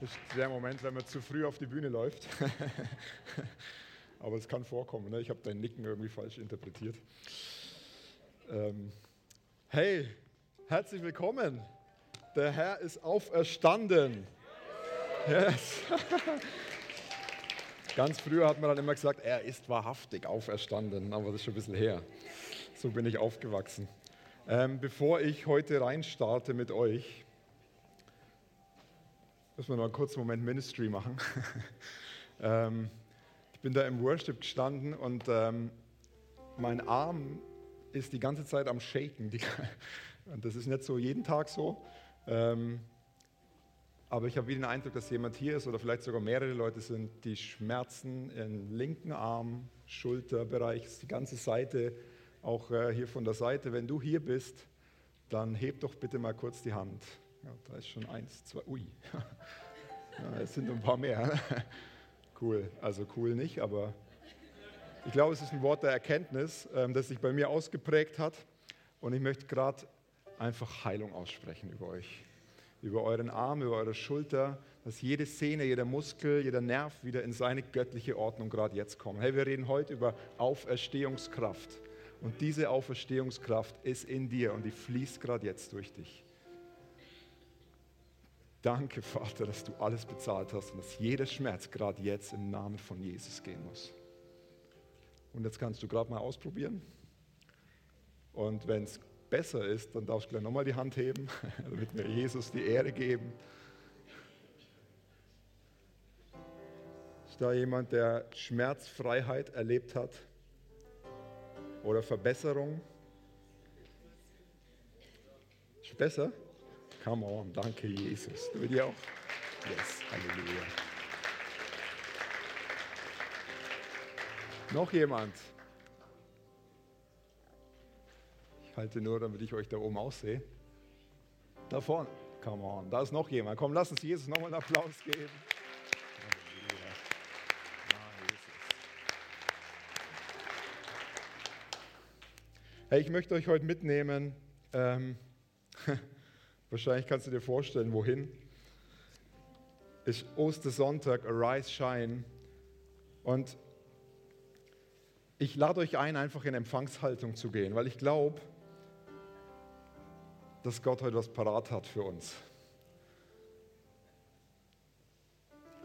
Das ist der Moment, wenn man zu früh auf die Bühne läuft. Aber es kann vorkommen. Ne? Ich habe dein Nicken irgendwie falsch interpretiert. Ähm, hey, herzlich willkommen. Der Herr ist auferstanden. Yes. Ganz früher hat man dann immer gesagt, er ist wahrhaftig auferstanden, aber das ist schon ein bisschen her. So bin ich aufgewachsen. Ähm, bevor ich heute reinstarte mit euch, müssen wir noch einen kurzen Moment Ministry machen. ähm, ich bin da im Worship gestanden und ähm, mein Arm ist die ganze Zeit am Shaken. Und das ist nicht so jeden Tag so. Ähm, aber ich habe wieder den Eindruck, dass jemand hier ist oder vielleicht sogar mehrere Leute sind, die Schmerzen im linken Arm, Schulterbereich, die ganze Seite, auch äh, hier von der Seite. Wenn du hier bist, dann heb doch bitte mal kurz die Hand. Ja, da ist schon eins, zwei, ui. Ja, es sind ein paar mehr. Cool, also cool nicht, aber ich glaube, es ist ein Wort der Erkenntnis, ähm, das sich bei mir ausgeprägt hat. Und ich möchte gerade einfach Heilung aussprechen über euch, über euren Arm, über eure Schulter, dass jede Szene, jeder Muskel, jeder Nerv wieder in seine göttliche Ordnung gerade jetzt kommt. Hey, wir reden heute über Auferstehungskraft. Und diese Auferstehungskraft ist in dir und die fließt gerade jetzt durch dich. Danke, Vater, dass du alles bezahlt hast und dass jeder Schmerz gerade jetzt im Namen von Jesus gehen muss. Und jetzt kannst du gerade mal ausprobieren. Und wenn es besser ist, dann darfst du gleich nochmal die Hand heben, damit wir Jesus die Ehre geben. Ist da jemand, der Schmerzfreiheit erlebt hat oder Verbesserung? Ist besser? Come on, danke Jesus. Du dir auch? Yes, Halleluja. Noch jemand? Ich halte nur, damit ich euch da oben aussehe. Da vorne. Come on, da ist noch jemand. Komm, lass uns Jesus nochmal einen Applaus geben. Hey, ich möchte euch heute mitnehmen. Ähm, Wahrscheinlich kannst du dir vorstellen, wohin. Ist Ostersonntag, Arise, Shine. Und ich lade euch ein, einfach in Empfangshaltung zu gehen, weil ich glaube, dass Gott heute was parat hat für uns.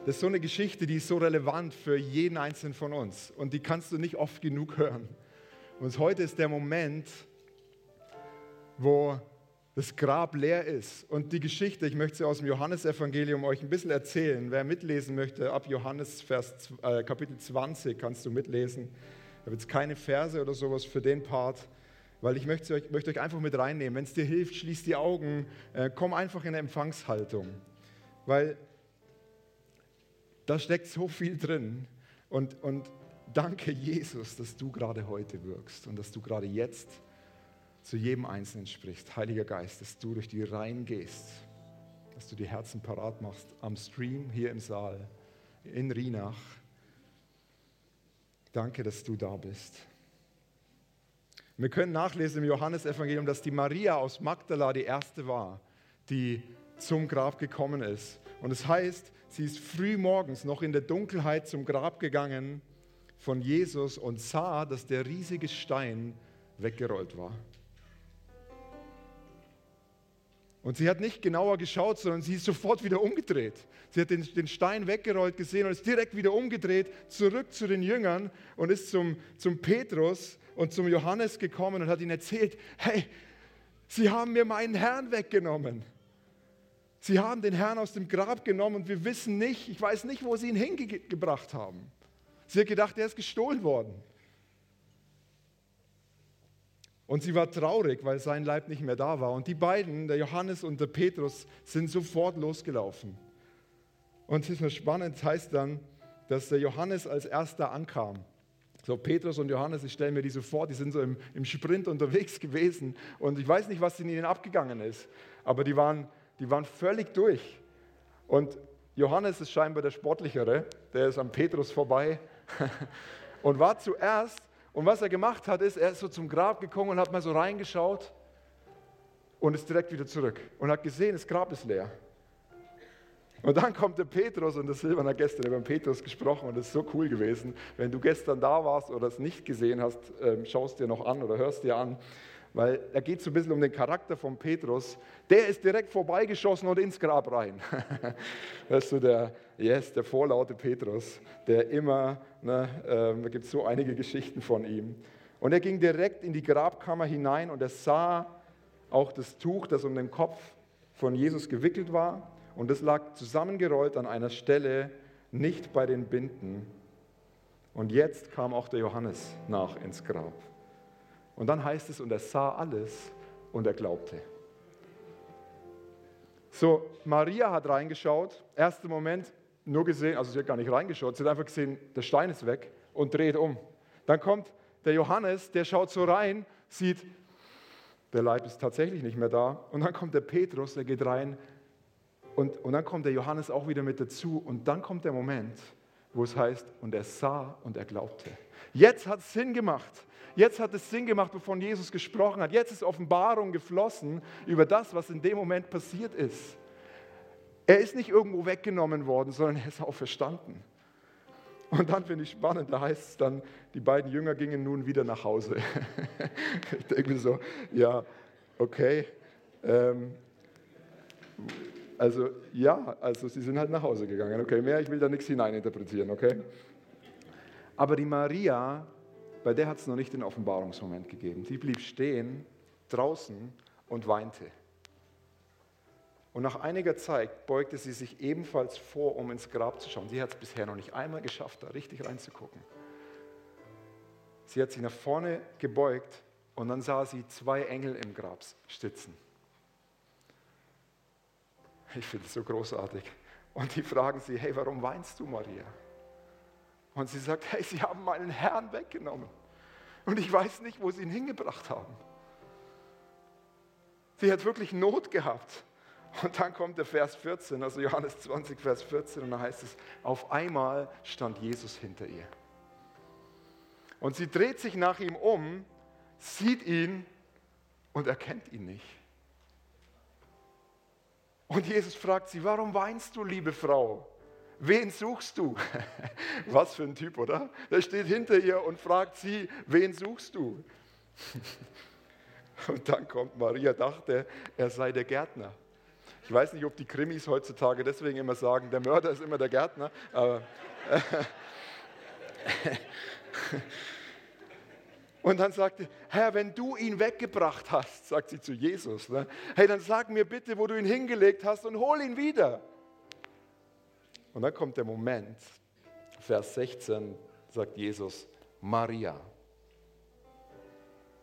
Das ist so eine Geschichte, die ist so relevant für jeden Einzelnen von uns und die kannst du nicht oft genug hören. Und heute ist der Moment, wo das Grab leer ist. Und die Geschichte, ich möchte sie aus dem Johannesevangelium euch ein bisschen erzählen. Wer mitlesen möchte, ab Johannes Vers, äh, Kapitel 20 kannst du mitlesen. Ich habe jetzt keine Verse oder sowas für den Part, weil ich möchte euch, möchte euch einfach mit reinnehmen. Wenn es dir hilft, schließ die Augen, äh, komm einfach in eine Empfangshaltung. Weil da steckt so viel drin. Und, und danke Jesus, dass du gerade heute wirkst und dass du gerade jetzt zu jedem Einzelnen sprichst. Heiliger Geist, dass du durch die Reihen gehst, dass du die Herzen parat machst am Stream, hier im Saal, in Rinach. Danke, dass du da bist. Wir können nachlesen im Johannesevangelium, dass die Maria aus Magdala die erste war, die zum Grab gekommen ist. Und es das heißt, sie ist früh morgens noch in der Dunkelheit zum Grab gegangen von Jesus und sah, dass der riesige Stein weggerollt war. Und sie hat nicht genauer geschaut, sondern sie ist sofort wieder umgedreht. Sie hat den, den, Stein weggerollt gesehen und ist direkt wieder umgedreht, zurück zu den Jüngern und ist zum, zum Petrus und zum Johannes gekommen und hat ihnen erzählt, hey, sie haben mir meinen Herrn weggenommen. Sie haben den Herrn aus dem Grab genommen und wir wissen nicht, ich weiß nicht, wo sie ihn hingebracht haben. Sie hat gedacht, er ist gestohlen worden. Und sie war traurig, weil sein Leib nicht mehr da war. Und die beiden, der Johannes und der Petrus, sind sofort losgelaufen. Und es ist mir spannend, heißt dann, dass der Johannes als erster ankam. So, Petrus und Johannes, ich stelle mir die so vor, die sind so im, im Sprint unterwegs gewesen. Und ich weiß nicht, was in ihnen abgegangen ist, aber die waren, die waren völlig durch. Und Johannes ist scheinbar der Sportlichere, der ist am Petrus vorbei und war zuerst und was er gemacht hat, ist, er ist so zum Grab gekommen und hat mal so reingeschaut und ist direkt wieder zurück und hat gesehen, das Grab ist leer. Und dann kommt der Petrus und der Silvan hat gestern über Petrus gesprochen und es ist so cool gewesen. Wenn du gestern da warst oder es nicht gesehen hast, ähm, schaust dir noch an oder hörst dir an, weil er geht so ein bisschen um den Charakter von Petrus. Der ist direkt vorbeigeschossen und ins Grab rein. ist so der, yes, der vorlaute Petrus, der immer, ne, äh, da gibt es so einige Geschichten von ihm. Und er ging direkt in die Grabkammer hinein und er sah auch das Tuch, das um den Kopf von Jesus gewickelt war und es lag zusammengerollt an einer Stelle, nicht bei den Binden. Und jetzt kam auch der Johannes nach ins Grab. Und dann heißt es, und er sah alles und er glaubte. So, Maria hat reingeschaut, erster Moment nur gesehen, also sie hat gar nicht reingeschaut, sie hat einfach gesehen, der Stein ist weg und dreht um. Dann kommt der Johannes, der schaut so rein, sieht, der Leib ist tatsächlich nicht mehr da. Und dann kommt der Petrus, der geht rein, und, und dann kommt der Johannes auch wieder mit dazu und dann kommt der Moment, wo es heißt, und er sah und er glaubte. Jetzt hat es Sinn gemacht. Jetzt hat es Sinn gemacht, wovon Jesus gesprochen hat. Jetzt ist Offenbarung geflossen über das, was in dem Moment passiert ist. Er ist nicht irgendwo weggenommen worden, sondern er ist auch verstanden. Und dann finde ich spannend, da heißt es dann, die beiden Jünger gingen nun wieder nach Hause. ich denke mir so, ja, okay. Ähm, also ja, also sie sind halt nach Hause gegangen. Okay, mehr, ich will da nichts hineininterpretieren, okay? Aber die Maria, bei der hat es noch nicht den Offenbarungsmoment gegeben. Die blieb stehen draußen und weinte. Und nach einiger Zeit beugte sie sich ebenfalls vor, um ins Grab zu schauen. Sie hat es bisher noch nicht einmal geschafft, da richtig reinzugucken. Sie hat sich nach vorne gebeugt und dann sah sie zwei Engel im Grab sitzen. Ich finde es so großartig. Und die fragen sie, hey, warum weinst du, Maria? Und sie sagt, hey, sie haben meinen Herrn weggenommen. Und ich weiß nicht, wo sie ihn hingebracht haben. Sie hat wirklich Not gehabt. Und dann kommt der Vers 14, also Johannes 20, Vers 14, und da heißt es, auf einmal stand Jesus hinter ihr. Und sie dreht sich nach ihm um, sieht ihn und erkennt ihn nicht. Und Jesus fragt sie, warum weinst du, liebe Frau? Wen suchst du? Was für ein Typ, oder? Der steht hinter ihr und fragt sie, wen suchst du? Und dann kommt Maria, dachte, er sei der Gärtner. Ich weiß nicht, ob die Krimis heutzutage deswegen immer sagen, der Mörder ist immer der Gärtner. Aber Und dann sagte, Herr, wenn du ihn weggebracht hast, sagt sie zu Jesus, ne, hey, dann sag mir bitte, wo du ihn hingelegt hast und hol ihn wieder. Und dann kommt der Moment, Vers 16 sagt Jesus, Maria.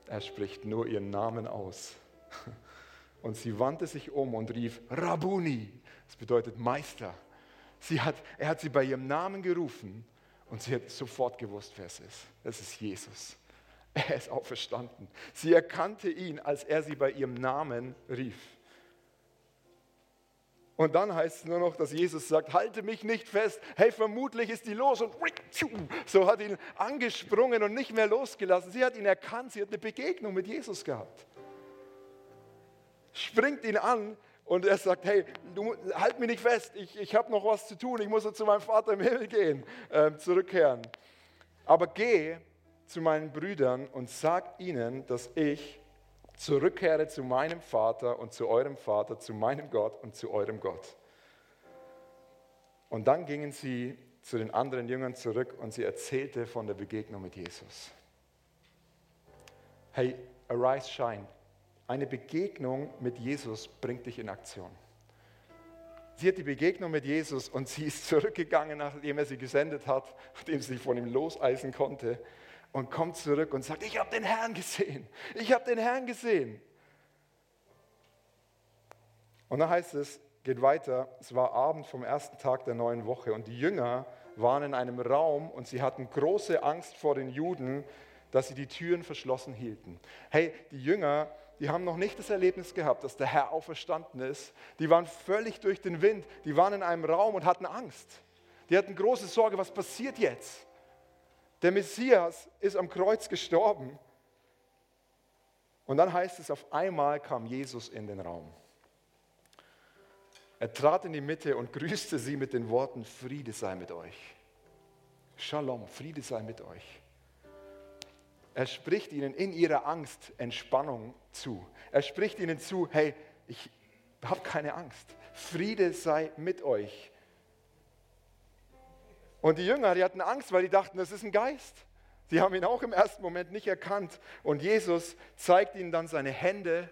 Er spricht nur ihren Namen aus. Und sie wandte sich um und rief, Rabuni, das bedeutet Meister. Sie hat, er hat sie bei ihrem Namen gerufen und sie hat sofort gewusst, wer es ist. Es ist Jesus. Er ist auferstanden. Sie erkannte ihn, als er sie bei ihrem Namen rief. Und dann heißt es nur noch, dass Jesus sagt, halte mich nicht fest. Hey, vermutlich ist die los. Und so hat ihn angesprungen und nicht mehr losgelassen. Sie hat ihn erkannt, sie hat eine Begegnung mit Jesus gehabt. Springt ihn an und er sagt, hey, du, halt mich nicht fest, ich, ich habe noch was zu tun, ich muss zu meinem Vater im Himmel gehen, äh, zurückkehren. Aber geh zu meinen Brüdern und sag ihnen, dass ich zurückkehre zu meinem Vater und zu eurem Vater, zu meinem Gott und zu eurem Gott. Und dann gingen sie zu den anderen Jüngern zurück und sie erzählte von der Begegnung mit Jesus. Hey, arise, shine. Eine Begegnung mit Jesus bringt dich in Aktion. Sie hat die Begegnung mit Jesus und sie ist zurückgegangen, nachdem er sie gesendet hat, nachdem sie sich von ihm loseisen konnte und kommt zurück und sagt, ich habe den Herrn gesehen, ich habe den Herrn gesehen. Und dann heißt es, geht weiter, es war Abend vom ersten Tag der neuen Woche und die Jünger waren in einem Raum und sie hatten große Angst vor den Juden, dass sie die Türen verschlossen hielten. Hey, die Jünger, die haben noch nicht das Erlebnis gehabt, dass der Herr auferstanden ist. Die waren völlig durch den Wind, die waren in einem Raum und hatten Angst. Die hatten große Sorge, was passiert jetzt? Der Messias ist am Kreuz gestorben. Und dann heißt es, auf einmal kam Jesus in den Raum. Er trat in die Mitte und grüßte sie mit den Worten, Friede sei mit euch. Shalom, Friede sei mit euch. Er spricht ihnen in ihrer Angst Entspannung zu. Er spricht ihnen zu, hey, ich habe keine Angst. Friede sei mit euch. Und die Jünger, die hatten Angst, weil die dachten, das ist ein Geist. Sie haben ihn auch im ersten Moment nicht erkannt. Und Jesus zeigt ihnen dann seine Hände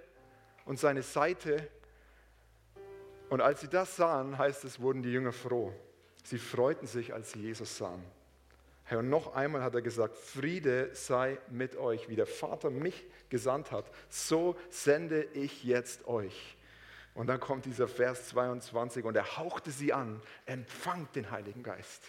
und seine Seite. Und als sie das sahen, heißt es, wurden die Jünger froh. Sie freuten sich, als sie Jesus sahen. Und noch einmal hat er gesagt, Friede sei mit euch, wie der Vater mich gesandt hat, so sende ich jetzt euch. Und dann kommt dieser Vers 22 und er hauchte sie an, empfangt den Heiligen Geist.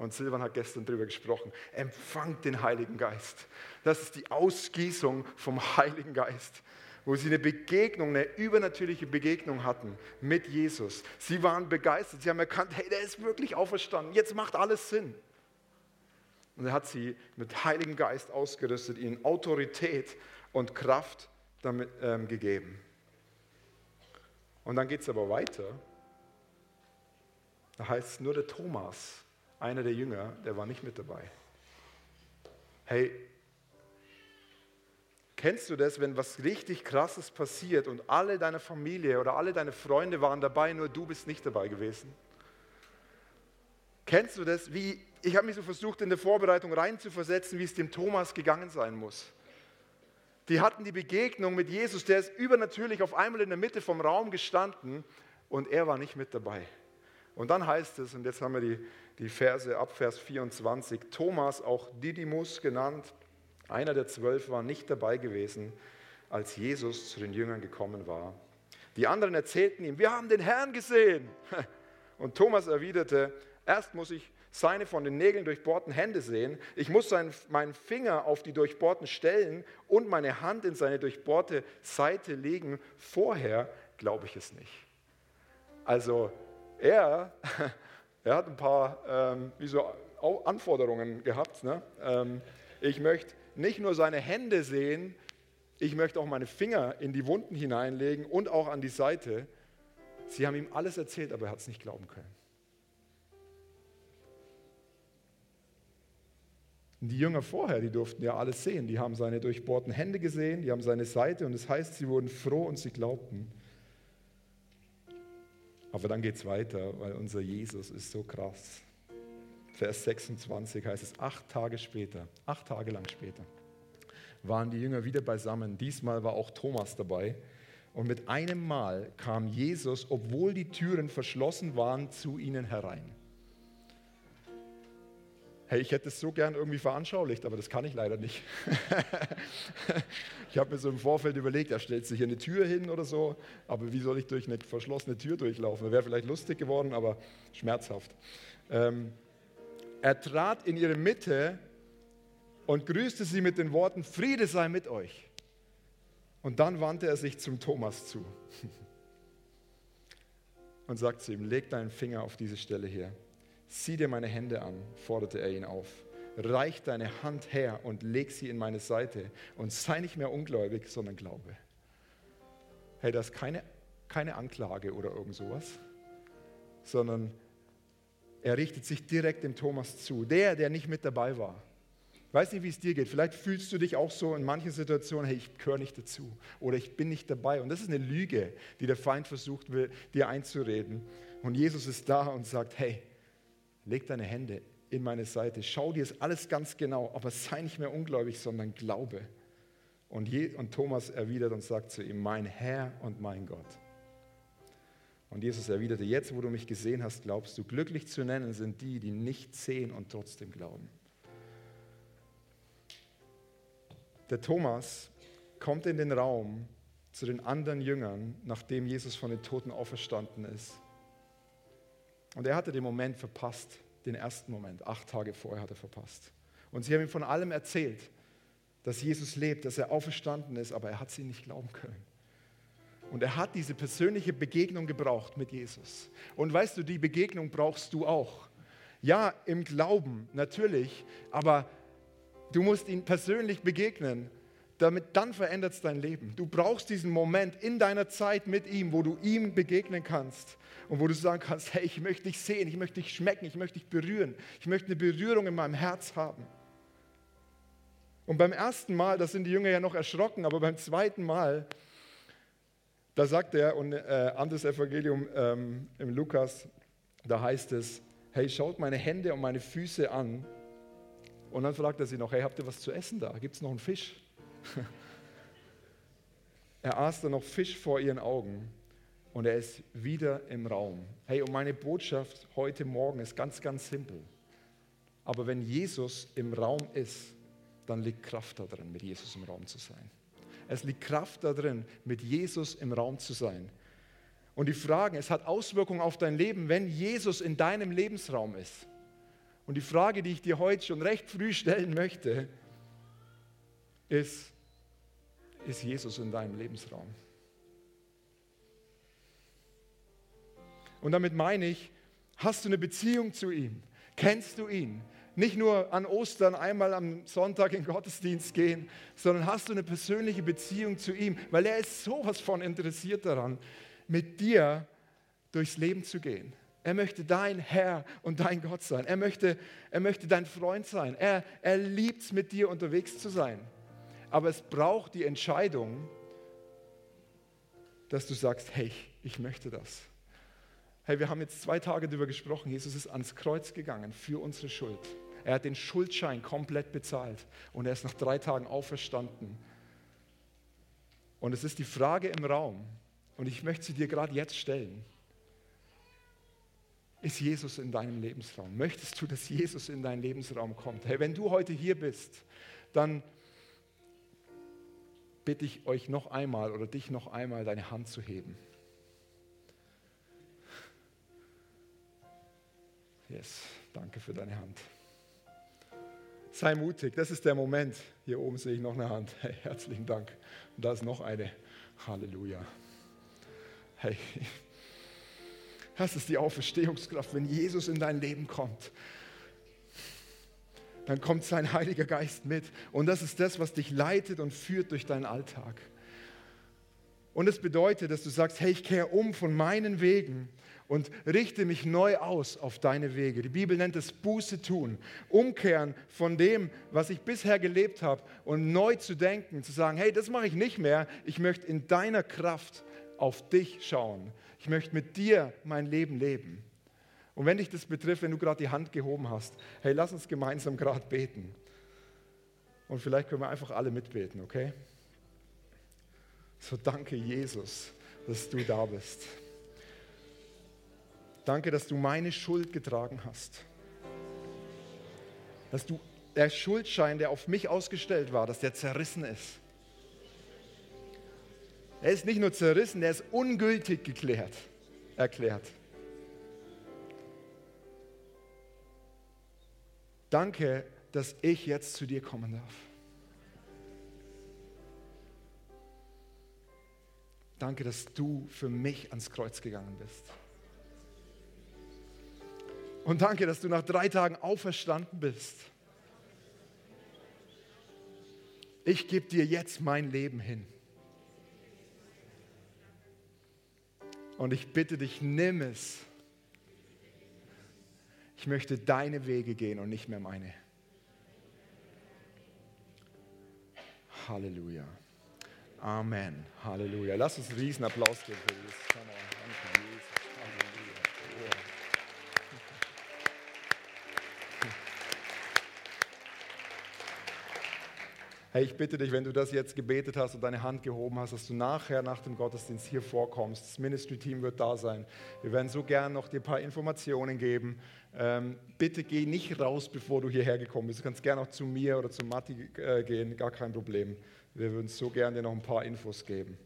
Und Silvan hat gestern darüber gesprochen. Empfangt den Heiligen Geist. Das ist die Ausgießung vom Heiligen Geist, wo sie eine Begegnung, eine übernatürliche Begegnung hatten mit Jesus. Sie waren begeistert. Sie haben erkannt, hey, der ist wirklich auferstanden. Jetzt macht alles Sinn. Und er hat sie mit Heiligen Geist ausgerüstet, ihnen Autorität und Kraft damit, ähm, gegeben. Und dann geht es aber weiter. Da heißt es nur der Thomas, einer der Jünger, der war nicht mit dabei. Hey, kennst du das, wenn was richtig Krasses passiert und alle deine Familie oder alle deine Freunde waren dabei, nur du bist nicht dabei gewesen? Kennst du das, wie ich habe mich so versucht, in der Vorbereitung reinzuversetzen, wie es dem Thomas gegangen sein muss. Die hatten die Begegnung mit Jesus, der ist übernatürlich auf einmal in der Mitte vom Raum gestanden und er war nicht mit dabei. Und dann heißt es, und jetzt haben wir die, die Verse ab Vers 24, Thomas, auch Didymus genannt, einer der zwölf, war nicht dabei gewesen, als Jesus zu den Jüngern gekommen war. Die anderen erzählten ihm, wir haben den Herrn gesehen. Und Thomas erwiderte, erst muss ich seine von den Nägeln durchbohrten Hände sehen. Ich muss seinen, meinen Finger auf die durchbohrten Stellen und meine Hand in seine durchbohrte Seite legen. Vorher glaube ich es nicht. Also er, er hat ein paar ähm, wie so Anforderungen gehabt. Ne? Ähm, ich möchte nicht nur seine Hände sehen, ich möchte auch meine Finger in die Wunden hineinlegen und auch an die Seite. Sie haben ihm alles erzählt, aber er hat es nicht glauben können. Die Jünger vorher, die durften ja alles sehen. Die haben seine durchbohrten Hände gesehen, die haben seine Seite und es das heißt, sie wurden froh und sie glaubten. Aber dann geht es weiter, weil unser Jesus ist so krass. Vers 26 heißt es, acht Tage später, acht Tage lang später, waren die Jünger wieder beisammen. Diesmal war auch Thomas dabei. Und mit einem Mal kam Jesus, obwohl die Türen verschlossen waren, zu ihnen herein. Hey, ich hätte es so gern irgendwie veranschaulicht, aber das kann ich leider nicht. ich habe mir so im Vorfeld überlegt, er stellt sich hier eine Tür hin oder so, aber wie soll ich durch eine verschlossene Tür durchlaufen? Das wäre vielleicht lustig geworden, aber schmerzhaft. Ähm, er trat in ihre Mitte und grüßte sie mit den Worten, Friede sei mit euch. Und dann wandte er sich zum Thomas zu und sagte zu ihm, leg deinen Finger auf diese Stelle hier Sieh dir meine Hände an, forderte er ihn auf. Reich deine Hand her und leg sie in meine Seite und sei nicht mehr ungläubig, sondern glaube. Hey, das ist keine, keine Anklage oder irgend sowas, sondern er richtet sich direkt dem Thomas zu, der, der nicht mit dabei war. Weiß nicht, wie es dir geht. Vielleicht fühlst du dich auch so in manchen Situationen, hey, ich gehöre nicht dazu oder ich bin nicht dabei. Und das ist eine Lüge, die der Feind versucht dir einzureden. Und Jesus ist da und sagt, hey, leg deine Hände in meine Seite, schau dir es alles ganz genau, aber sei nicht mehr ungläubig, sondern glaube. Und, Je und Thomas erwidert und sagt zu ihm, mein Herr und mein Gott. Und Jesus erwiderte, jetzt wo du mich gesehen hast, glaubst du, glücklich zu nennen sind die, die nicht sehen und trotzdem glauben. Der Thomas kommt in den Raum zu den anderen Jüngern, nachdem Jesus von den Toten auferstanden ist. Und er hatte den Moment verpasst, den ersten Moment. Acht Tage vorher hat er verpasst. Und sie haben ihm von allem erzählt, dass Jesus lebt, dass er auferstanden ist, aber er hat sie nicht glauben können. Und er hat diese persönliche Begegnung gebraucht mit Jesus. Und weißt du, die Begegnung brauchst du auch. Ja, im Glauben natürlich, aber du musst ihn persönlich begegnen. Damit dann verändert es dein Leben. Du brauchst diesen Moment in deiner Zeit mit ihm, wo du ihm begegnen kannst und wo du sagen kannst, hey, ich möchte dich sehen, ich möchte dich schmecken, ich möchte dich berühren, ich möchte eine Berührung in meinem Herz haben. Und beim ersten Mal, da sind die Jünger ja noch erschrocken, aber beim zweiten Mal, da sagt er, und äh, anderes Evangelium ähm, im Lukas, da heißt es, hey, schaut meine Hände und meine Füße an. Und dann fragt er sie noch, hey, habt ihr was zu essen da? Gibt es noch einen Fisch? er aß dann noch Fisch vor ihren Augen und er ist wieder im Raum. Hey, und meine Botschaft heute Morgen ist ganz, ganz simpel. Aber wenn Jesus im Raum ist, dann liegt Kraft darin, mit Jesus im Raum zu sein. Es liegt Kraft darin, mit Jesus im Raum zu sein. Und die Fragen, es hat Auswirkungen auf dein Leben, wenn Jesus in deinem Lebensraum ist. Und die Frage, die ich dir heute schon recht früh stellen möchte, ist, ist Jesus in deinem Lebensraum? Und damit meine ich, hast du eine Beziehung zu ihm? Kennst du ihn? Nicht nur an Ostern einmal am Sonntag in Gottesdienst gehen, sondern hast du eine persönliche Beziehung zu ihm, weil er ist sowas von interessiert daran, mit dir durchs Leben zu gehen. Er möchte dein Herr und dein Gott sein. Er möchte, er möchte dein Freund sein. Er, er liebt es, mit dir unterwegs zu sein. Aber es braucht die Entscheidung, dass du sagst, hey, ich möchte das. Hey, wir haben jetzt zwei Tage darüber gesprochen. Jesus ist ans Kreuz gegangen für unsere Schuld. Er hat den Schuldschein komplett bezahlt und er ist nach drei Tagen auferstanden. Und es ist die Frage im Raum, und ich möchte sie dir gerade jetzt stellen. Ist Jesus in deinem Lebensraum? Möchtest du, dass Jesus in deinen Lebensraum kommt? Hey, wenn du heute hier bist, dann bitte ich euch noch einmal oder dich noch einmal, deine Hand zu heben. Yes, danke für deine Hand. Sei mutig, das ist der Moment. Hier oben sehe ich noch eine Hand. Hey, herzlichen Dank. Und da ist noch eine. Halleluja. Hey, das ist die Auferstehungskraft. Wenn Jesus in dein Leben kommt, dann kommt sein Heiliger Geist mit. Und das ist das, was dich leitet und führt durch deinen Alltag. Und es bedeutet, dass du sagst, hey, ich kehre um von meinen Wegen und richte mich neu aus auf deine Wege. Die Bibel nennt es Buße tun, umkehren von dem, was ich bisher gelebt habe und neu zu denken, zu sagen, hey, das mache ich nicht mehr. Ich möchte in deiner Kraft auf dich schauen. Ich möchte mit dir mein Leben leben. Und wenn dich das betrifft, wenn du gerade die Hand gehoben hast, hey, lass uns gemeinsam gerade beten. Und vielleicht können wir einfach alle mitbeten, okay? So danke Jesus, dass du da bist. Danke, dass du meine Schuld getragen hast. Dass du der Schuldschein, der auf mich ausgestellt war, dass der zerrissen ist. Er ist nicht nur zerrissen, er ist ungültig geklärt, erklärt. Danke, dass ich jetzt zu dir kommen darf. Danke, dass du für mich ans Kreuz gegangen bist. Und danke, dass du nach drei Tagen auferstanden bist. Ich gebe dir jetzt mein Leben hin. Und ich bitte dich, nimm es. Ich möchte deine Wege gehen und nicht mehr meine. Halleluja. Amen. Halleluja. Lass uns einen riesen Applaus geben für Jesus. Danke. Hey, ich bitte dich, wenn du das jetzt gebetet hast und deine Hand gehoben hast, dass du nachher nach dem Gottesdienst hier vorkommst. Das Ministry-Team wird da sein. Wir werden so gern noch dir ein paar Informationen geben. Ähm, bitte geh nicht raus, bevor du hierher gekommen bist. Du kannst gerne auch zu mir oder zu Matti äh, gehen, gar kein Problem. Wir würden so gerne dir noch ein paar Infos geben.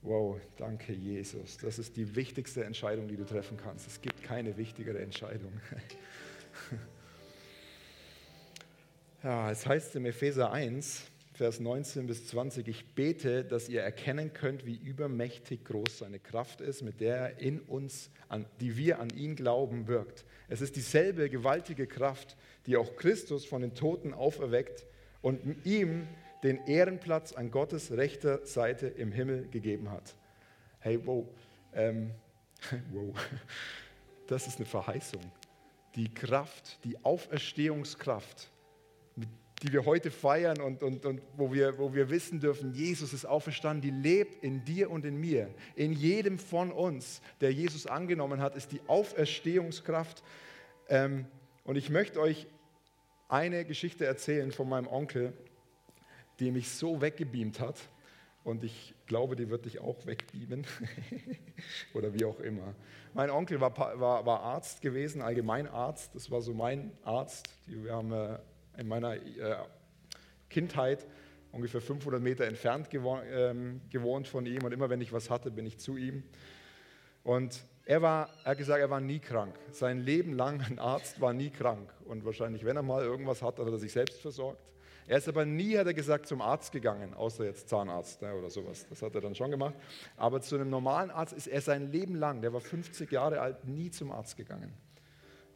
Wow, danke Jesus. Das ist die wichtigste Entscheidung, die du treffen kannst. Es gibt keine wichtigere Entscheidung. ja, es heißt im Epheser 1, Vers 19 bis 20, ich bete, dass ihr erkennen könnt, wie übermächtig groß seine Kraft ist, mit der er in uns, an, die wir an ihn glauben, wirkt. Es ist dieselbe gewaltige Kraft, die auch Christus von den Toten auferweckt und ihm den Ehrenplatz an Gottes rechter Seite im Himmel gegeben hat. Hey, wow, ähm, wow, das ist eine Verheißung. Die Kraft, die Auferstehungskraft, die wir heute feiern und, und, und wo, wir, wo wir wissen dürfen, Jesus ist auferstanden, die lebt in dir und in mir. In jedem von uns, der Jesus angenommen hat, ist die Auferstehungskraft. Ähm, und ich möchte euch eine Geschichte erzählen von meinem Onkel, die mich so weggebeamt hat. Und ich glaube, die wird dich auch wegbeamen. Oder wie auch immer. Mein Onkel war, war, war, Arzt gewesen, Allgemeinarzt. Das war so mein Arzt. Wir haben äh, in meiner äh, Kindheit ungefähr 500 Meter entfernt ähm, gewohnt von ihm. Und immer wenn ich was hatte, bin ich zu ihm. Und er, war, er hat gesagt, er war nie krank. Sein Leben lang ein Arzt war nie krank. Und wahrscheinlich, wenn er mal irgendwas hat, hat er sich selbst versorgt. Er ist aber nie, hat er gesagt, zum Arzt gegangen, außer jetzt Zahnarzt ne, oder sowas. Das hat er dann schon gemacht. Aber zu einem normalen Arzt ist er sein Leben lang, der war 50 Jahre alt, nie zum Arzt gegangen.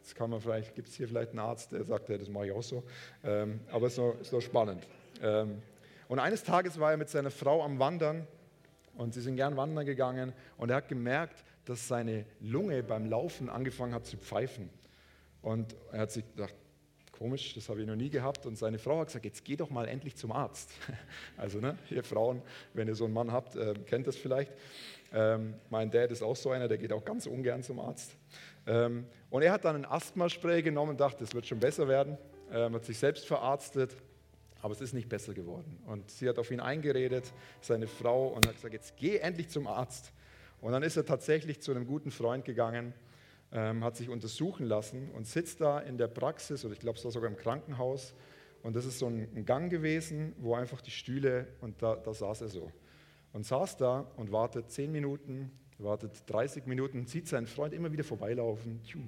Jetzt kann man vielleicht, gibt es hier vielleicht einen Arzt, der sagt, das mache ich auch so. Ähm, aber es ist doch, ist doch spannend. Ähm, und eines Tages war er mit seiner Frau am Wandern und sie sind gern wandern gegangen und er hat gemerkt, dass seine Lunge beim Laufen angefangen hat zu pfeifen. Und er hat sich gedacht, komisch, das habe ich noch nie gehabt. Und seine Frau hat gesagt, jetzt geh doch mal endlich zum Arzt. Also, ne, ihr Frauen, wenn ihr so einen Mann habt, äh, kennt das vielleicht. Ähm, mein Dad ist auch so einer, der geht auch ganz ungern zum Arzt. Ähm, und er hat dann ein Asthmaspray genommen und dachte, es wird schon besser werden. Ähm, hat sich selbst verarztet, aber es ist nicht besser geworden. Und sie hat auf ihn eingeredet, seine Frau, und hat gesagt, jetzt geh endlich zum Arzt. Und dann ist er tatsächlich zu einem guten Freund gegangen, ähm, hat sich untersuchen lassen und sitzt da in der Praxis, oder ich glaube, es war sogar im Krankenhaus. Und das ist so ein Gang gewesen, wo einfach die Stühle, und da, da saß er so. Und saß da und wartet zehn Minuten, wartet 30 Minuten, sieht seinen Freund immer wieder vorbeilaufen. Tschu,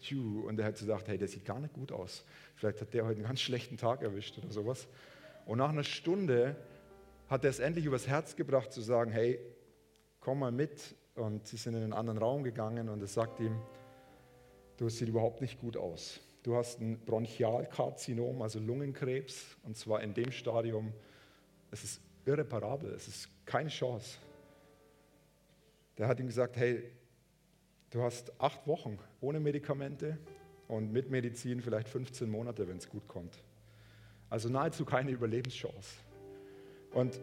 tschu, und er hat gesagt, hey, der sieht gar nicht gut aus. Vielleicht hat der heute einen ganz schlechten Tag erwischt oder sowas. Und nach einer Stunde hat er es endlich übers Herz gebracht zu sagen, hey, komm mal mit. Und sie sind in einen anderen Raum gegangen und er sagt ihm, du siehst überhaupt nicht gut aus. Du hast ein Bronchialkarzinom, also Lungenkrebs, und zwar in dem Stadium, es ist irreparabel, es ist keine Chance der hat ihm gesagt, hey, du hast acht Wochen ohne Medikamente und mit Medizin vielleicht 15 Monate, wenn es gut kommt. Also nahezu keine Überlebenschance. Und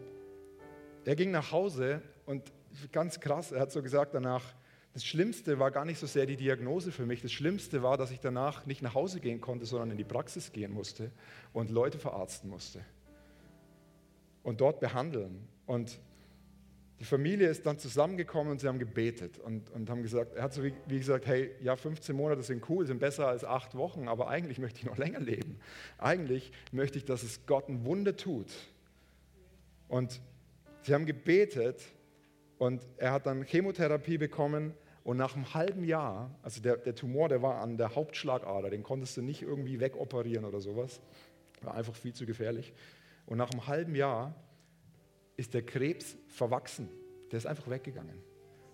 er ging nach Hause und ganz krass, er hat so gesagt danach, das Schlimmste war gar nicht so sehr die Diagnose für mich. Das Schlimmste war, dass ich danach nicht nach Hause gehen konnte, sondern in die Praxis gehen musste und Leute verarzten musste und dort behandeln. Und die Familie ist dann zusammengekommen und sie haben gebetet und, und haben gesagt, er hat so wie, wie, gesagt, hey, ja, 15 Monate sind cool, sind besser als acht Wochen, aber eigentlich möchte ich noch länger leben. Eigentlich möchte ich, dass es Gott ein Wunder tut. Und sie haben gebetet und er hat dann Chemotherapie bekommen und nach einem halben Jahr, also der, der Tumor, der war an der Hauptschlagader, den konntest du nicht irgendwie wegoperieren oder sowas, war einfach viel zu gefährlich. Und nach einem halben Jahr ist der Krebs verwachsen. Der ist einfach weggegangen.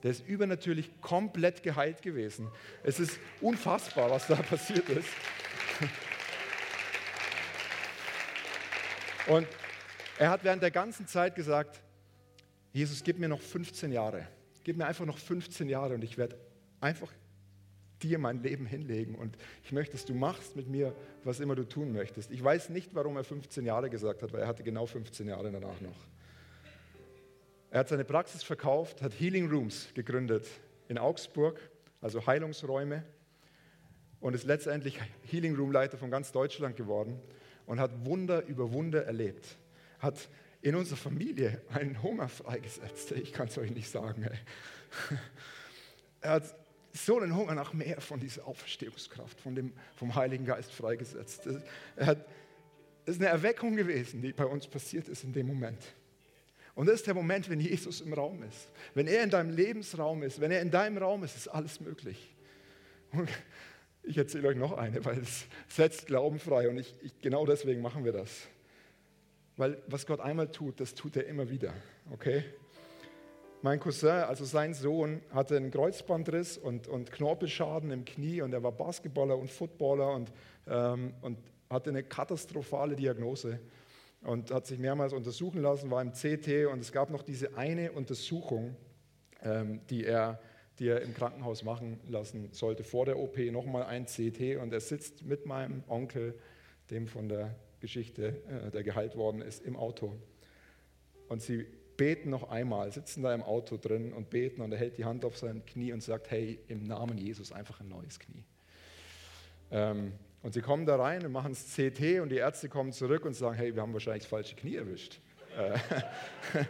Der ist übernatürlich komplett geheilt gewesen. Es ist unfassbar, was da passiert ist. Und er hat während der ganzen Zeit gesagt, Jesus, gib mir noch 15 Jahre. Gib mir einfach noch 15 Jahre und ich werde einfach dir mein Leben hinlegen. Und ich möchte, dass du machst mit mir, was immer du tun möchtest. Ich weiß nicht, warum er 15 Jahre gesagt hat, weil er hatte genau 15 Jahre danach noch. Er hat seine Praxis verkauft, hat Healing Rooms gegründet in Augsburg, also Heilungsräume, und ist letztendlich Healing Room Leiter von ganz Deutschland geworden und hat Wunder über Wunder erlebt. Hat in unserer Familie einen Hunger freigesetzt. Ich kann es euch nicht sagen. Ey. Er hat so einen Hunger nach mehr von dieser Auferstehungskraft, von dem, vom Heiligen Geist freigesetzt. Es ist eine Erweckung gewesen, die bei uns passiert ist in dem Moment. Und das ist der Moment, wenn Jesus im Raum ist. Wenn er in deinem Lebensraum ist, wenn er in deinem Raum ist, ist alles möglich. Und ich erzähle euch noch eine, weil es setzt Glauben frei und ich, ich, genau deswegen machen wir das. Weil was Gott einmal tut, das tut er immer wieder. Okay? Mein Cousin, also sein Sohn, hatte einen Kreuzbandriss und, und Knorpelschaden im Knie und er war Basketballer und Footballer und, ähm, und hatte eine katastrophale Diagnose. und hat sich mehrmals untersuchen lassen, war im CT und es gab noch diese eine Untersuchung, ähm, die, er, die er im Krankenhaus machen lassen sollte, vor der OP nochmal ein CT und er sitzt mit meinem Onkel, dem von der Geschichte, äh, der geheilt worden ist, im Auto. Und sie beten noch einmal, sitzen da im Auto drin und beten und er hält die Hand auf sein Knie und sagt, hey, im Namen Jesus einfach ein neues Knie. Ähm, und sie kommen da rein und machen das CT und die Ärzte kommen zurück und sagen, hey, wir haben wahrscheinlich das falsche Knie erwischt. Äh,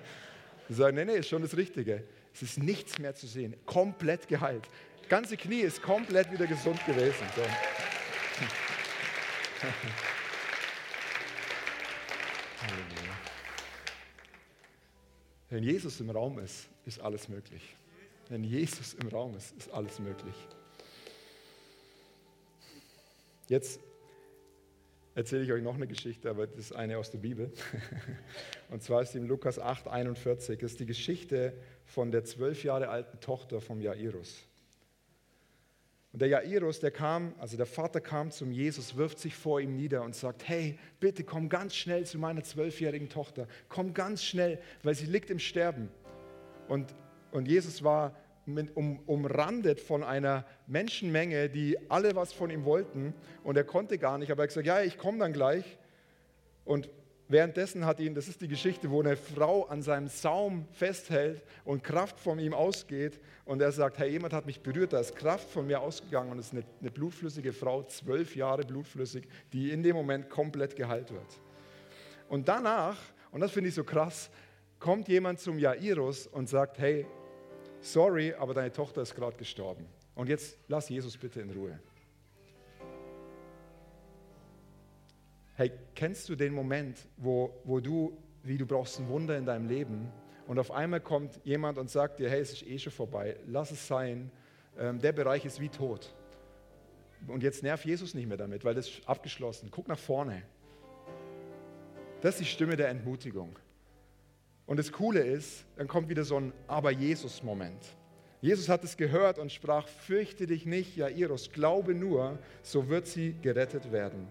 sie sagen, nee, nee, ist schon das Richtige. Es ist nichts mehr zu sehen, komplett geheilt. Das ganze Knie ist komplett wieder gesund gewesen. So. Wenn Jesus im Raum ist, ist alles möglich. Wenn Jesus im Raum ist, ist alles möglich. Jetzt erzähle ich euch noch eine Geschichte, aber das ist eine aus der Bibel. Und zwar ist die in Lukas 8, 41. Das ist die Geschichte von der zwölf Jahre alten Tochter vom Jairus. Und der Jairus, der kam, also der Vater kam zum Jesus, wirft sich vor ihm nieder und sagt, hey, bitte komm ganz schnell zu meiner zwölfjährigen Tochter. Komm ganz schnell, weil sie liegt im Sterben. Und, und Jesus war mit, um, umrandet von einer Menschenmenge, die alle was von ihm wollten und er konnte gar nicht, aber er hat gesagt, ja, ich komme dann gleich. Und währenddessen hat ihn, das ist die Geschichte, wo eine Frau an seinem Saum festhält und Kraft von ihm ausgeht und er sagt, hey, jemand hat mich berührt, da ist Kraft von mir ausgegangen und es ist eine, eine blutflüssige Frau, zwölf Jahre blutflüssig, die in dem Moment komplett geheilt wird. Und danach, und das finde ich so krass, kommt jemand zum Jairus und sagt, hey, sorry, aber deine Tochter ist gerade gestorben. Und jetzt lass Jesus bitte in Ruhe. Hey, kennst du den Moment, wo, wo du, wie du brauchst ein Wunder in deinem Leben und auf einmal kommt jemand und sagt dir, hey, es ist eh schon vorbei, lass es sein, ähm, der Bereich ist wie tot. Und jetzt nervt Jesus nicht mehr damit, weil das ist abgeschlossen. Guck nach vorne. Das ist die Stimme der Entmutigung. Und das Coole ist, dann kommt wieder so ein Aber Jesus-Moment. Jesus hat es gehört und sprach, fürchte dich nicht, Jairus, glaube nur, so wird sie gerettet werden.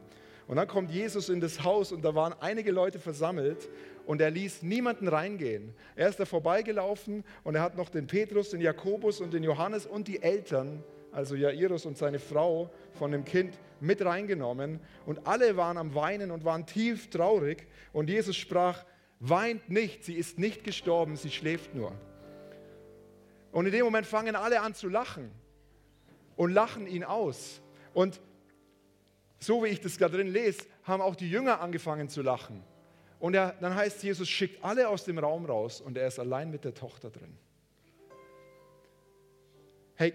Und dann kommt Jesus in das Haus und da waren einige Leute versammelt und er ließ niemanden reingehen. Er ist da vorbeigelaufen und er hat noch den Petrus, den Jakobus und den Johannes und die Eltern, also Jairus und seine Frau von dem Kind, mit reingenommen. Und alle waren am Weinen und waren tief traurig. Und Jesus sprach, weint nicht, sie ist nicht gestorben, sie schläft nur. Und in dem Moment fangen alle an zu lachen und lachen ihn aus. Und so wie ich das da drin lese, haben auch die Jünger angefangen zu lachen. Und er, dann heißt Jesus schickt alle aus dem Raum raus und er ist allein mit der Tochter drin. Hey,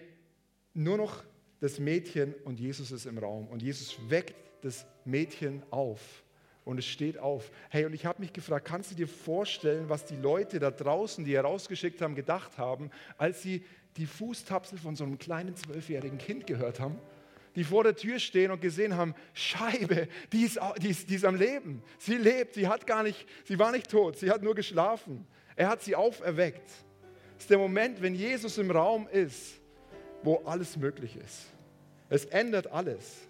nur noch das Mädchen und Jesus ist im Raum und Jesus weckt das Mädchen auf und es steht auf. Hey, und ich habe mich gefragt, kannst du dir vorstellen, was die Leute da draußen, die herausgeschickt haben, gedacht haben, als sie die Fußtapsel von so einem kleinen zwölfjährigen Kind gehört haben? Die vor der Tür stehen und gesehen haben, Scheibe, die ist, die, ist, die ist am Leben. Sie lebt, sie hat gar nicht, sie war nicht tot, sie hat nur geschlafen. Er hat sie auferweckt. Das ist der Moment, wenn Jesus im Raum ist, wo alles möglich ist. Es ändert alles.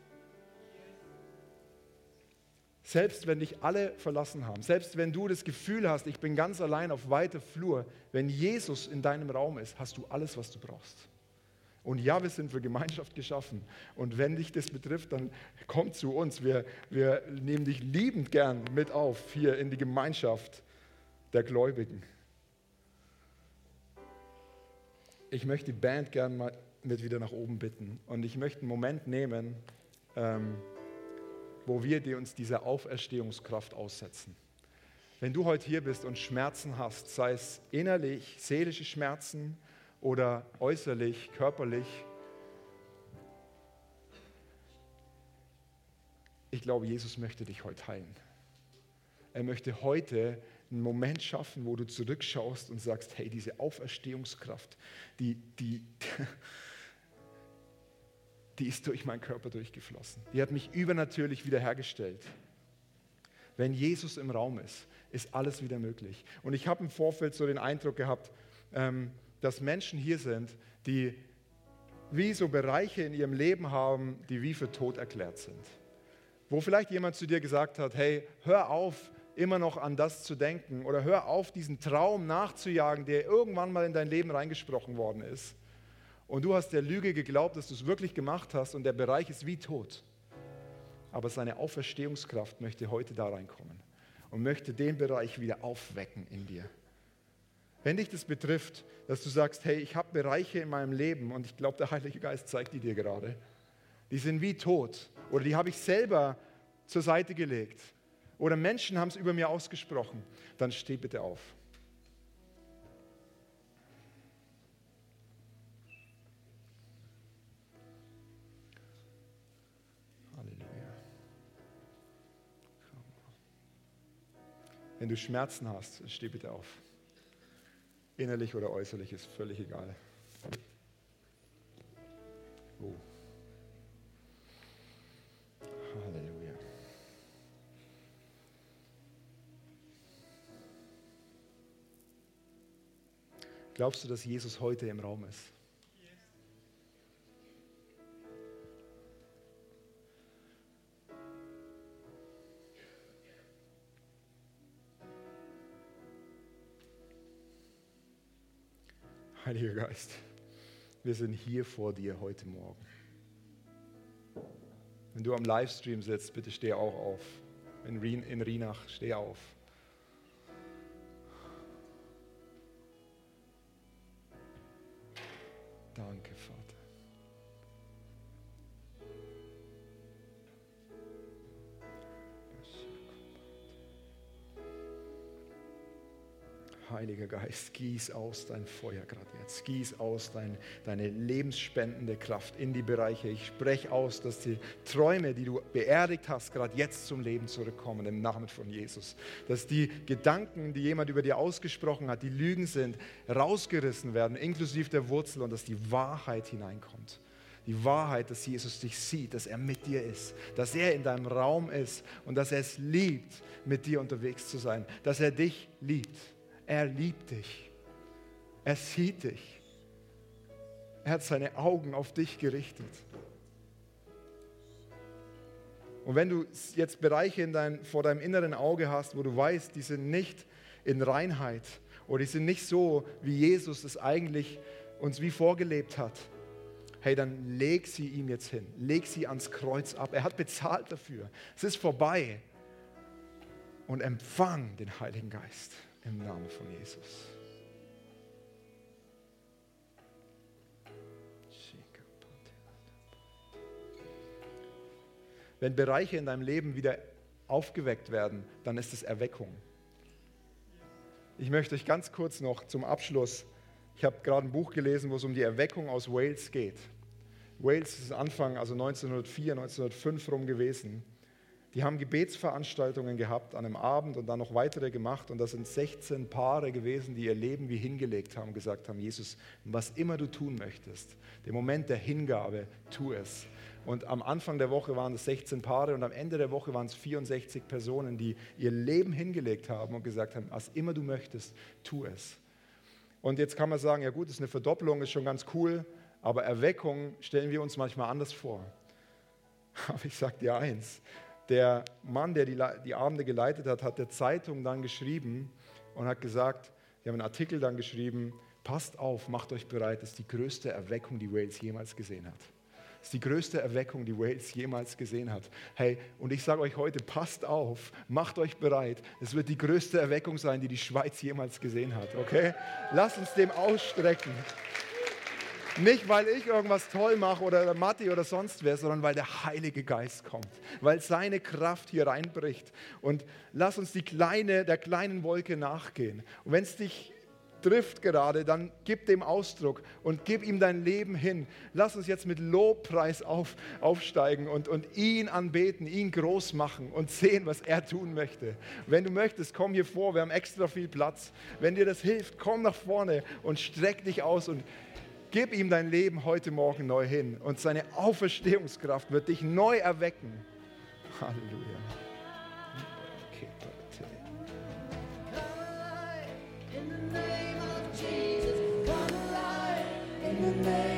Selbst wenn dich alle verlassen haben, selbst wenn du das Gefühl hast, ich bin ganz allein auf weiter Flur, wenn Jesus in deinem Raum ist, hast du alles, was du brauchst. Und ja, wir sind für Gemeinschaft geschaffen. Und wenn dich das betrifft, dann komm zu uns. Wir, wir nehmen dich liebend gern mit auf hier in die Gemeinschaft der Gläubigen. Ich möchte die Band gern mal mit wieder nach oben bitten. Und ich möchte einen Moment nehmen. Ähm, wo wir dir uns dieser Auferstehungskraft aussetzen. Wenn du heute hier bist und Schmerzen hast, sei es innerlich, seelische Schmerzen oder äußerlich, körperlich, ich glaube, Jesus möchte dich heute heilen. Er möchte heute einen Moment schaffen, wo du zurückschaust und sagst, hey, diese Auferstehungskraft, die, die, die ist durch meinen Körper durchgeflossen. Die hat mich übernatürlich wiederhergestellt. Wenn Jesus im Raum ist, ist alles wieder möglich. Und ich habe im Vorfeld so den Eindruck gehabt, ähm, dass Menschen hier sind, die wie so Bereiche in ihrem Leben haben, die wie für tot erklärt sind. Wo vielleicht jemand zu dir gesagt hat, hey, hör auf, immer noch an das zu denken oder hör auf, diesen Traum nachzujagen, der irgendwann mal in dein Leben reingesprochen worden ist. Und du hast der Lüge geglaubt, dass du es wirklich gemacht hast und der Bereich ist wie tot. Aber seine Auferstehungskraft möchte heute da reinkommen und möchte den Bereich wieder aufwecken in dir. Wenn dich das betrifft, dass du sagst, hey, ich habe Bereiche in meinem Leben und ich glaube, der Heilige Geist zeigt die dir gerade, die sind wie tot oder die habe ich selber zur Seite gelegt oder Menschen haben es über mir ausgesprochen, dann steh bitte auf. Halleluja. Wenn du Schmerzen hast, steh bitte auf. Innerlich oder äußerlich ist völlig egal. Oh. Halleluja. Glaubst du, dass Jesus heute im Raum ist? Geist, wir sind hier vor dir heute Morgen. Wenn du am Livestream sitzt, bitte steh auch auf. In, Rienach, steh auf. Heiliger Geist, gieß aus dein Feuer gerade jetzt. Gieß aus dein, deine lebensspendende Kraft in die Bereiche. Ich spreche aus, dass die Träume, die du beerdigt hast, gerade jetzt zum Leben zurückkommen im Namen von Jesus. Dass die Gedanken, die jemand über dir ausgesprochen hat, die Lügen sind, rausgerissen werden, inklusive der Wurzel und dass die Wahrheit hineinkommt die Wahrheit, dass Jesus dich sieht, dass er mit dir ist, dass er in deinem Raum ist und dass er es liebt, mit dir unterwegs zu sein, dass er dich liebt. Er liebt dich. Er sieht dich. Er hat seine Augen auf dich gerichtet. Und wenn du jetzt Bereiche in dein, vor deinem inneren Auge hast, wo du weißt, die sind nicht in Reinheit oder die sind nicht so, wie Jesus es eigentlich uns wie vorgelebt hat, hey, dann leg sie ihm jetzt hin. Leg sie ans Kreuz ab. Er hat bezahlt dafür. Es ist vorbei. Und empfang den Heiligen Geist im Namen von Jesus. Wenn Bereiche in deinem Leben wieder aufgeweckt werden, dann ist es Erweckung. Ich möchte euch ganz kurz noch zum Abschluss, ich habe gerade ein Buch gelesen, wo es um die Erweckung aus Wales geht. Wales ist Anfang, also 1904, 1905 rum gewesen. Die haben Gebetsveranstaltungen gehabt an einem Abend und dann noch weitere gemacht. Und das sind 16 Paare gewesen, die ihr Leben wie hingelegt haben, gesagt haben, Jesus, was immer du tun möchtest, der Moment der Hingabe, tu es. Und am Anfang der Woche waren es 16 Paare und am Ende der Woche waren es 64 Personen, die ihr Leben hingelegt haben und gesagt haben, was immer du möchtest, tu es. Und jetzt kann man sagen, ja gut, ist eine Verdoppelung, ist schon ganz cool, aber Erweckung stellen wir uns manchmal anders vor. Aber ich sage dir eins, der Mann, der die, die Abende geleitet hat, hat der Zeitung dann geschrieben und hat gesagt, die haben einen Artikel dann geschrieben, passt auf, macht euch bereit, das ist die größte Erweckung, die Wales jemals gesehen hat. Das ist die größte Erweckung, die Wales jemals gesehen hat. Hey, und ich sage euch heute, passt auf, macht euch bereit. Es wird die größte Erweckung sein, die die Schweiz jemals gesehen hat. Okay? Lasst uns dem ausstrecken. Nicht, weil ich irgendwas toll mache oder Matti oder sonst wer, sondern weil der Heilige Geist kommt, weil seine Kraft hier reinbricht. Und lass uns die kleine, der kleinen Wolke nachgehen. Und wenn es dich trifft gerade, dann gib dem Ausdruck und gib ihm dein Leben hin. Lass uns jetzt mit Lobpreis auf, aufsteigen und, und ihn anbeten, ihn groß machen und sehen, was er tun möchte. Wenn du möchtest, komm hier vor, wir haben extra viel Platz. Wenn dir das hilft, komm nach vorne und streck dich aus und Gib ihm dein Leben heute Morgen neu hin und seine Auferstehungskraft wird dich neu erwecken. Halleluja. Name